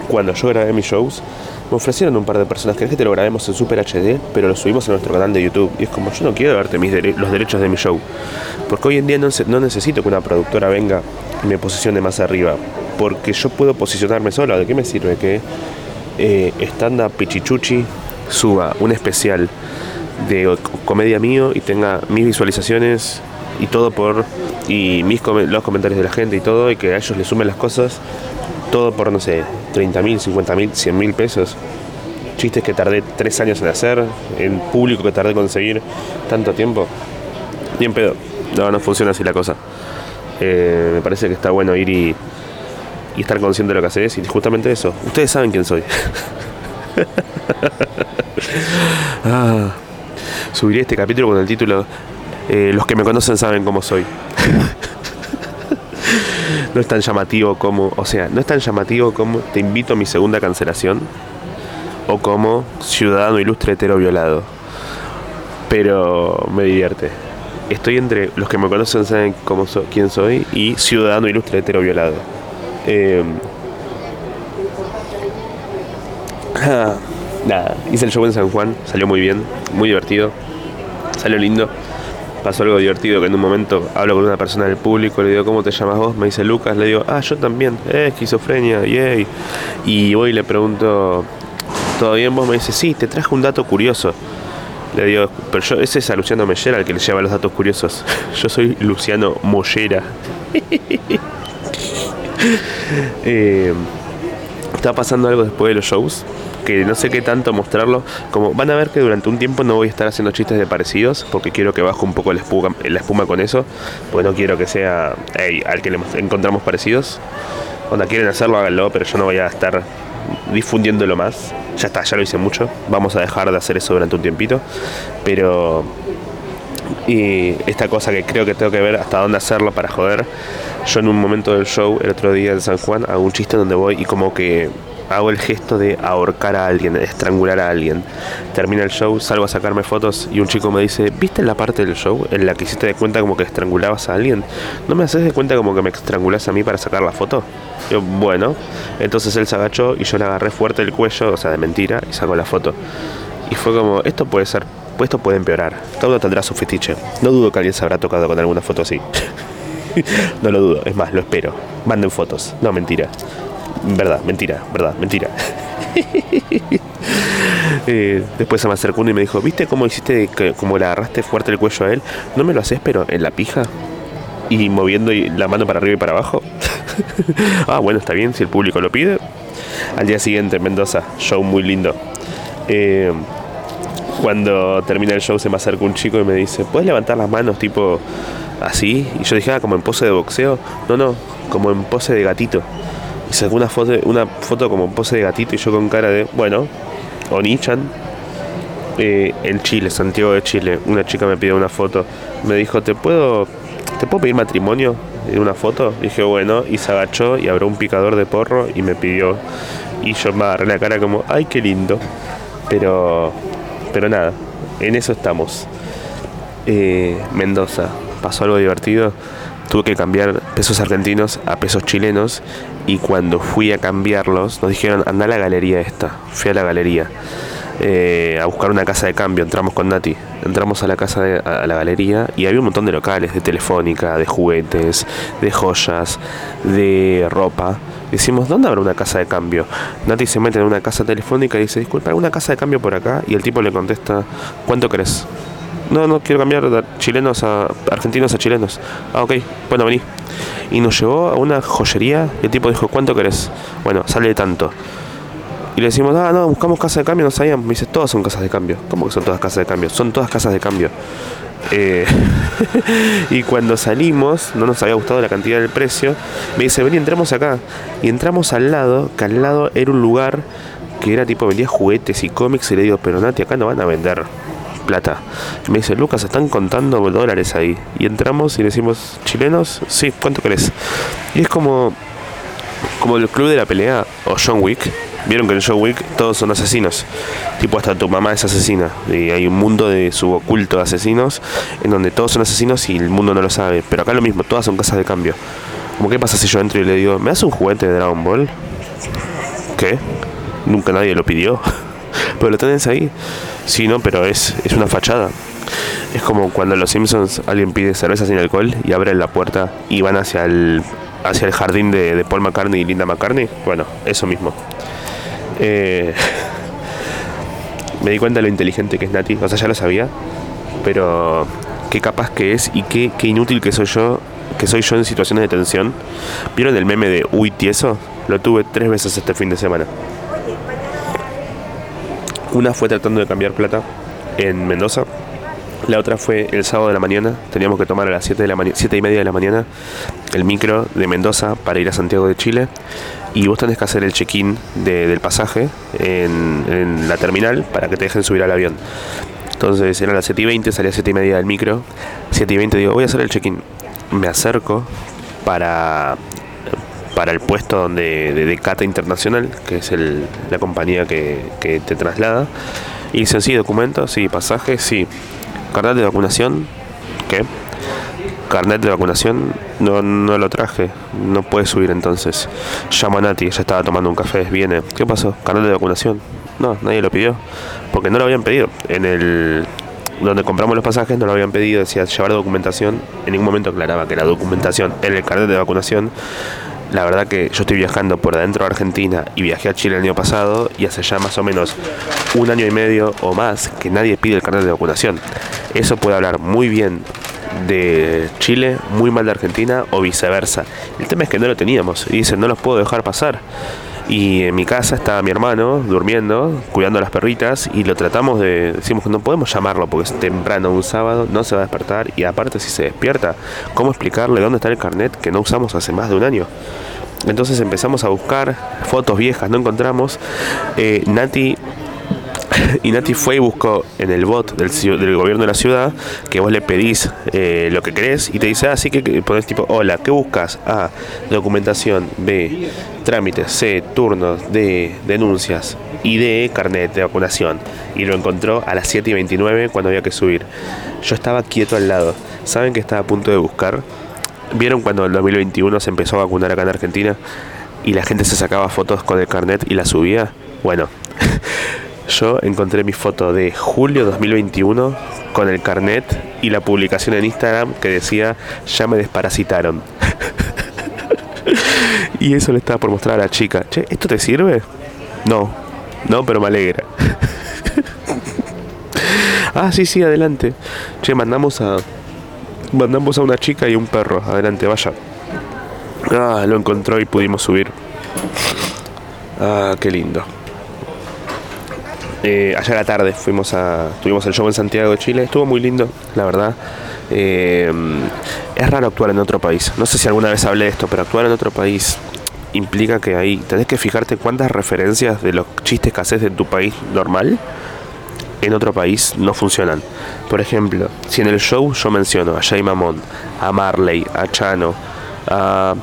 cuando yo grabé mis shows, me ofrecieron un par de personas que es que te lo grabemos en Super HD, pero lo subimos a nuestro canal de YouTube. Y es como, yo no quiero darte mis los derechos de mi show. Porque hoy en día no, no necesito que una productora venga y me posicione más arriba. Porque yo puedo posicionarme sola. ¿De qué me sirve que eh, Stand Pichichuchi suba un especial de comedia mío y tenga mis visualizaciones y todo por y mis los comentarios de la gente y todo y que a ellos les sumen las cosas todo por no sé 30 mil 50 mil 100 mil pesos. Chistes que tardé tres años en hacer en público que tardé en conseguir tanto tiempo. Bien pedo. No no funciona así la cosa. Eh, me parece que está bueno ir y y estar consciente de lo que haces y justamente eso. Ustedes saben quién soy. ah, subiré este capítulo con el título eh, Los que me conocen saben cómo soy. no es tan llamativo como, o sea, no es tan llamativo como te invito a mi segunda cancelación o como ciudadano ilustre hetero violado. pero me divierte. Estoy entre los que me conocen saben cómo quién soy y ciudadano ilustre hetero violado. Eh, nada, hice el show en San Juan, salió muy bien, muy divertido, salió lindo. Pasó algo divertido que en un momento hablo con una persona del público, le digo, ¿cómo te llamas vos? Me dice Lucas, le digo, ah, yo también, eh, esquizofrenia, yay. Y voy y le pregunto, ¿todo bien vos? Me dice, sí, te traje un dato curioso. Le digo, pero yo, ese es a Luciano Mellera el que le lleva los datos curiosos. Yo soy Luciano Mollera. eh, está pasando algo después de los shows que no sé qué tanto mostrarlo. Como van a ver que durante un tiempo no voy a estar haciendo chistes de parecidos, porque quiero que baje un poco la espuma, con eso, pues no quiero que sea al que le encontramos parecidos. Cuando quieren hacerlo, háganlo, pero yo no voy a estar difundiéndolo más. Ya está, ya lo hice mucho. Vamos a dejar de hacer eso durante un tiempito. Pero. Y esta cosa que creo que tengo que ver hasta dónde hacerlo para joder. Yo en un momento del show, el otro día en San Juan, hago un chiste donde voy y como que hago el gesto de ahorcar a alguien, estrangular a alguien. Termina el show, salgo a sacarme fotos y un chico me dice, ¿viste la parte del show en la que hiciste de cuenta como que estrangulabas a alguien? ¿No me haces de cuenta como que me estrangulas a mí para sacar la foto? Yo, bueno, entonces él se agachó y yo le agarré fuerte el cuello, o sea, de mentira, y sacó la foto. Y fue como, esto puede ser, esto puede empeorar. Todo tendrá su fetiche. No dudo que alguien se habrá tocado con alguna foto así. no lo dudo, es más, lo espero. Manden fotos. No, mentira. Verdad, mentira, verdad, mentira. Eh, después se me acercó uno y me dijo, ¿viste cómo hiciste, que, como le agarraste fuerte el cuello a él? ¿No me lo haces pero en la pija? Y moviendo la mano para arriba y para abajo. ah, bueno, está bien, si el público lo pide. Al día siguiente en Mendoza, show muy lindo. Eh, cuando termina el show se me acerca un chico y me dice, ¿puedes levantar las manos tipo así? Y yo dije, ah, como en pose de boxeo. No, no, como en pose de gatito. Y sacó una foto, una foto como pose de gatito y yo con cara de, bueno, Onichan. Eh, en Chile, Santiago de Chile, una chica me pidió una foto. Me dijo, ¿te puedo, ¿te puedo pedir matrimonio en una foto? Dije, bueno, y se agachó y abrió un picador de porro y me pidió. Y yo me agarré la cara como, ay, qué lindo. Pero, pero nada, en eso estamos. Eh, Mendoza, pasó algo divertido tuve que cambiar pesos argentinos a pesos chilenos y cuando fui a cambiarlos nos dijeron anda a la galería esta. Fui a la galería eh, a buscar una casa de cambio, entramos con Nati, entramos a la casa de, a la galería y había un montón de locales, de telefónica, de juguetes, de joyas, de ropa. Decimos, ¿dónde habrá una casa de cambio? Nati se mete en una casa telefónica y dice, disculpa, ¿alguna casa de cambio por acá? Y el tipo le contesta, ¿cuánto crees? No, no, quiero cambiar de chilenos a argentinos a chilenos. Ah, ok, bueno, vení. Y nos llevó a una joyería y el tipo dijo, ¿cuánto querés? Bueno, sale tanto. Y le decimos, ah, no, buscamos casa de cambio, no sabíamos. Me dice, todas son casas de cambio. ¿Cómo que son todas casas de cambio? Son todas casas de cambio. Eh, y cuando salimos, no nos había gustado la cantidad del precio, me dice, vení, entramos acá. Y entramos al lado, que al lado era un lugar que era tipo, vendía juguetes y cómics. Y le digo, pero Nati, acá no van a vender plata. me dice, Lucas, están contando dólares ahí. Y entramos y decimos, ¿chilenos? Sí, ¿cuánto crees? Y es como, como el club de la pelea o John Wick. Vieron que en John Wick todos son asesinos. Tipo, hasta tu mamá es asesina. Y hay un mundo de suboculto de asesinos en donde todos son asesinos y el mundo no lo sabe. Pero acá lo mismo, todas son casas de cambio. Como, ¿qué pasa si yo entro y le digo, ¿me das un juguete de Dragon Ball? ¿Qué? Nunca nadie lo pidió. Pero lo tenés ahí. Sí, no, pero es, es una fachada. Es como cuando en los Simpsons alguien pide cerveza sin alcohol y abren la puerta y van hacia el, hacia el jardín de, Paul McCartney y Linda McCartney. Bueno, eso mismo. Eh, me di cuenta de lo inteligente que es Nati. O sea, ya lo sabía. Pero qué capaz que es y qué, qué inútil que soy yo que soy yo en situaciones de tensión. ¿Vieron el meme de uy tieso? Lo tuve tres veces este fin de semana. Una fue tratando de cambiar plata en Mendoza. La otra fue el sábado de la mañana. Teníamos que tomar a las 7, de la siete y media de la mañana el micro de Mendoza para ir a Santiago de Chile. Y vos tenés que hacer el check-in del pasaje en, la terminal para que te dejen subir al avión. Entonces eran las 7 y 20, salía a 7 y media del micro. 7 y 20 digo, voy a hacer el check-in. Me acerco para para el puesto donde de, Cata Internacional, que es la compañía que, te traslada. Y dicen, sí, documentos, sí, pasajes, sí. ¿Carnet de vacunación? ¿Qué? Carnet de vacunación no, no lo traje, no puede subir entonces. Llamo a Nati, ella estaba tomando un café, viene. ¿Qué pasó? ¿Carnet de vacunación? No, nadie lo pidió, porque no lo habían pedido. En el donde compramos los pasajes no lo habían pedido, decía llevar documentación. En ningún momento aclaraba que la documentación en el carnet de vacunación. La verdad que yo estoy viajando por adentro de Argentina y viajé a Chile el año pasado y hace ya más o menos un año y medio o más que nadie pide el carnet de vacunación. Eso puede hablar muy bien de Chile, muy mal de Argentina o viceversa. El tema es que no lo teníamos y dicen no los puedo dejar pasar. Y en mi casa estaba mi hermano durmiendo, cuidando a las perritas, y lo tratamos de. Decimos que no podemos llamarlo porque es temprano un sábado, no se va a despertar, y aparte, si se despierta, ¿cómo explicarle dónde está el carnet que no usamos hace más de un año? Entonces empezamos a buscar fotos viejas, no encontramos. Eh, Nati y Nati fue y buscó en el bot del, del gobierno de la ciudad que vos le pedís eh, lo que querés y te dice, ah, sí que pones tipo, hola, ¿qué buscas? A, documentación, B, trámites, C, turnos, D, denuncias y D, carnet de vacunación. Y lo encontró a las 7 y 29 cuando había que subir. Yo estaba quieto al lado. ¿Saben que estaba a punto de buscar? ¿Vieron cuando en 2021 se empezó a vacunar acá en Argentina? Y la gente se sacaba fotos con el carnet y la subía. Bueno, yo encontré mi foto de julio 2021 con el carnet y la publicación en Instagram que decía ya me desparasitaron. y eso le estaba por mostrar a la chica. Che, ¿esto te sirve? No, no, pero me alegra. ah, sí, sí, adelante. Che, mandamos a. Mandamos a una chica y un perro. Adelante, vaya. Ah, lo encontró y pudimos subir. Ah, qué lindo. Eh, ayer a la tarde fuimos a, tuvimos el show en Santiago de Chile, estuvo muy lindo, la verdad. Eh, es raro actuar en otro país. No sé si alguna vez hablé de esto, pero actuar en otro país implica que ahí tenés que fijarte cuántas referencias de los chistes que haces de tu país normal en otro país no funcionan. Por ejemplo, si en el show yo menciono a Jay Mamón, a Marley, a Chano, a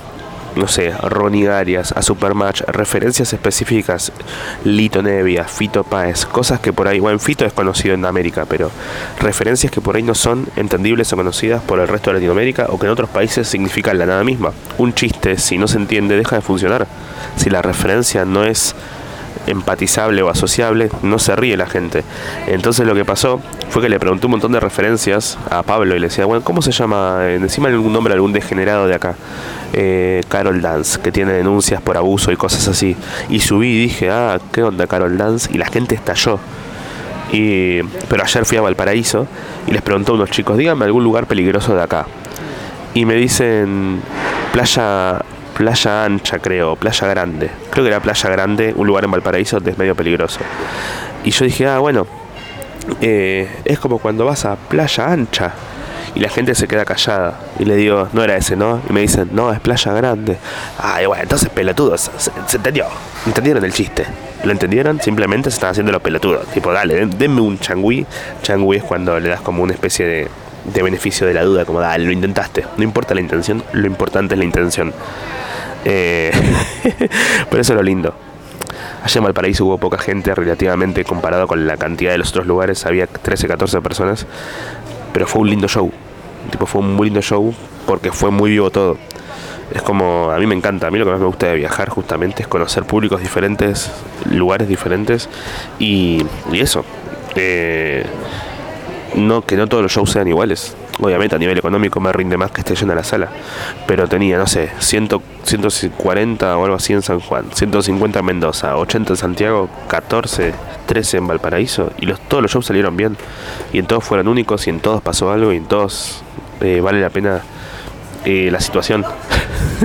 no sé, Ronnie Arias, a Supermatch, referencias específicas, Lito Nevia, Fito Páez, cosas que por ahí, bueno, Fito es conocido en América, pero referencias que por ahí no son entendibles o conocidas por el resto de Latinoamérica o que en otros países significan la nada misma. Un chiste, si no se entiende, deja de funcionar. Si la referencia no es empatizable o asociable, no se ríe la gente. Entonces lo que pasó fue que le pregunté un montón de referencias a Pablo y le decía, bueno, ¿cómo se llama? Encima algún nombre algún degenerado de acá. Eh, Carol Dance, que tiene denuncias por abuso y cosas así. Y subí y dije, ah, ¿qué onda Carol Dance? Y la gente estalló. Y, pero ayer fui a Valparaíso y les preguntó a unos chicos, díganme algún lugar peligroso de acá. Y me dicen, playa Playa Ancha, creo, Playa Grande. Creo que era Playa Grande, un lugar en Valparaíso es medio peligroso. Y yo dije, ah, bueno, eh, es como cuando vas a Playa Ancha y la gente se queda callada. Y le digo, no era ese, ¿no? Y me dicen, no, es Playa Grande. Ah, bueno, entonces pelotudos, se, entendió. Entendieron el chiste. ¿Lo entendieron? Simplemente se están haciendo los pelotudos. Tipo, dale, denme un changüí. Changüí es cuando le das como una especie de, de beneficio de la duda, como dale, lo intentaste. No importa la intención, lo importante es la intención. Eh, pero eso es lo lindo. Allá en Valparaíso hubo poca gente relativamente comparado con la cantidad de los otros lugares. Había 13, 14 personas. Pero fue un lindo show. Tipo, fue un muy lindo show porque fue muy vivo todo. Es como, a mí me encanta, a mí lo que más me gusta de viajar justamente es conocer públicos diferentes, lugares diferentes y, y eso. Eh, no, que no todos los shows sean iguales obviamente a nivel económico me rinde más que esté llena la sala, pero tenía, no sé, 100, 140 o algo así en San Juan, 150 en Mendoza, 80 en Santiago, 14, 13 en Valparaíso, y los, todos los shows salieron bien, y en todos fueron únicos, y en todos pasó algo, y en todos eh, vale la pena eh, la situación.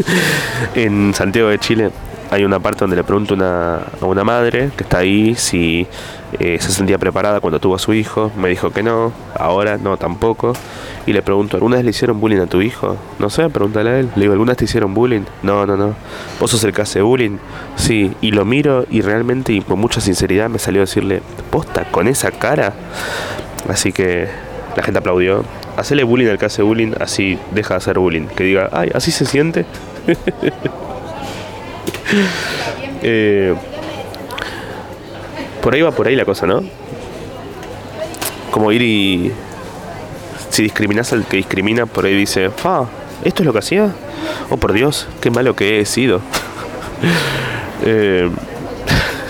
en Santiago de Chile hay una parte donde le pregunto a una madre que está ahí si eh, se sentía preparada cuando tuvo a su hijo. Me dijo que no, ahora no tampoco. Y le pregunto, ¿alguna vez le hicieron bullying a tu hijo? No sé, pregúntale a él. Le digo, ¿alguna vez te hicieron bullying? No, no, no. ¿Vos sos el que hace bullying? Sí. Y lo miro y realmente y con mucha sinceridad me salió a decirle, posta, con esa cara. Así que la gente aplaudió. Hacele bullying al que hace bullying, así deja de hacer bullying. Que diga, ay, así se siente. Eh, por ahí va por ahí la cosa, ¿no? Como ir y si discriminas al que discrimina, por ahí dice, ah, ¿esto es lo que hacía? Oh, por Dios, qué malo que he sido. eh,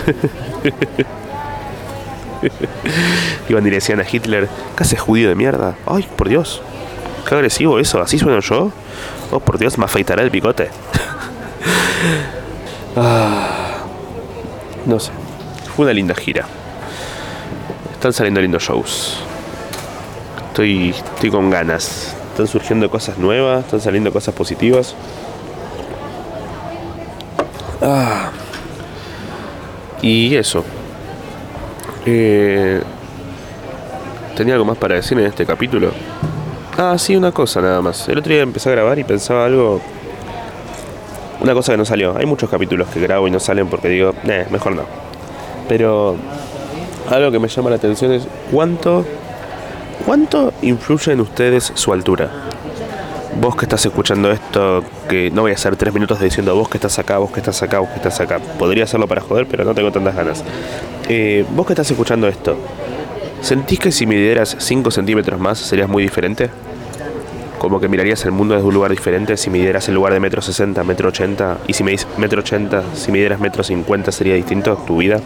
Iban decían a Hitler, ¿qué haces judío de mierda? Ay, por Dios, qué agresivo eso, ¿así sueno yo? Oh, por Dios, me afeitará el bigote. ah, no sé, fue una linda gira. Están saliendo lindos shows. Estoy, estoy con ganas. Están surgiendo cosas nuevas, están saliendo cosas positivas. Ah. Y eso. Eh, ¿Tenía algo más para decir en este capítulo? Ah, sí, una cosa nada más. El otro día empecé a grabar y pensaba algo. Una cosa que no salió. Hay muchos capítulos que grabo y no salen porque digo, eh, mejor no. Pero algo que me llama la atención es cuánto. ¿Cuánto influye en ustedes su altura? Vos que estás escuchando esto, que no voy a hacer tres minutos diciendo vos que estás acá, vos que estás acá, vos que estás acá. Podría hacerlo para joder, pero no tengo tantas ganas. Eh, vos que estás escuchando esto, ¿sentís que si midieras 5 centímetros más serías muy diferente? Como que mirarías el mundo desde un lugar diferente si midieras el lugar de metro 60, metro 80, y si me dices metro 80, si midieras metro 50 sería distinto tu vida.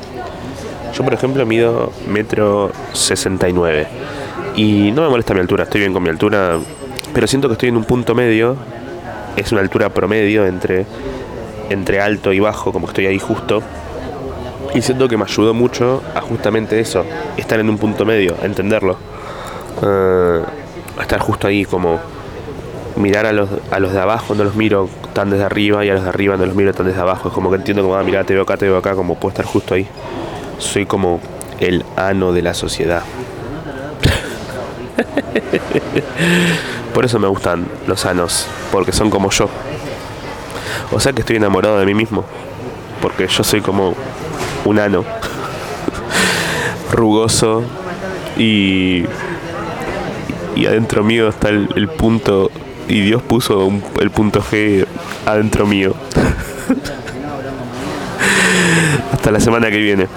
Yo por ejemplo mido metro 69 y no me molesta mi altura, estoy bien con mi altura, pero siento que estoy en un punto medio, es una altura promedio entre, entre alto y bajo, como que estoy ahí justo. Y siento que me ayudó mucho a justamente eso, estar en un punto medio, entenderlo. A estar justo ahí, como mirar a los, a los de abajo, no los miro tan desde arriba, y a los de arriba no los miro tan desde abajo. Es como que entiendo como, ah, mira, te veo acá, te veo acá, como puedo estar justo ahí. Soy como el ano de la sociedad. Por eso me gustan los sanos, porque son como yo. O sea que estoy enamorado de mí mismo, porque yo soy como un ano, rugoso y, y adentro mío está el punto, y Dios puso un, el punto G adentro mío. Hasta la semana que viene.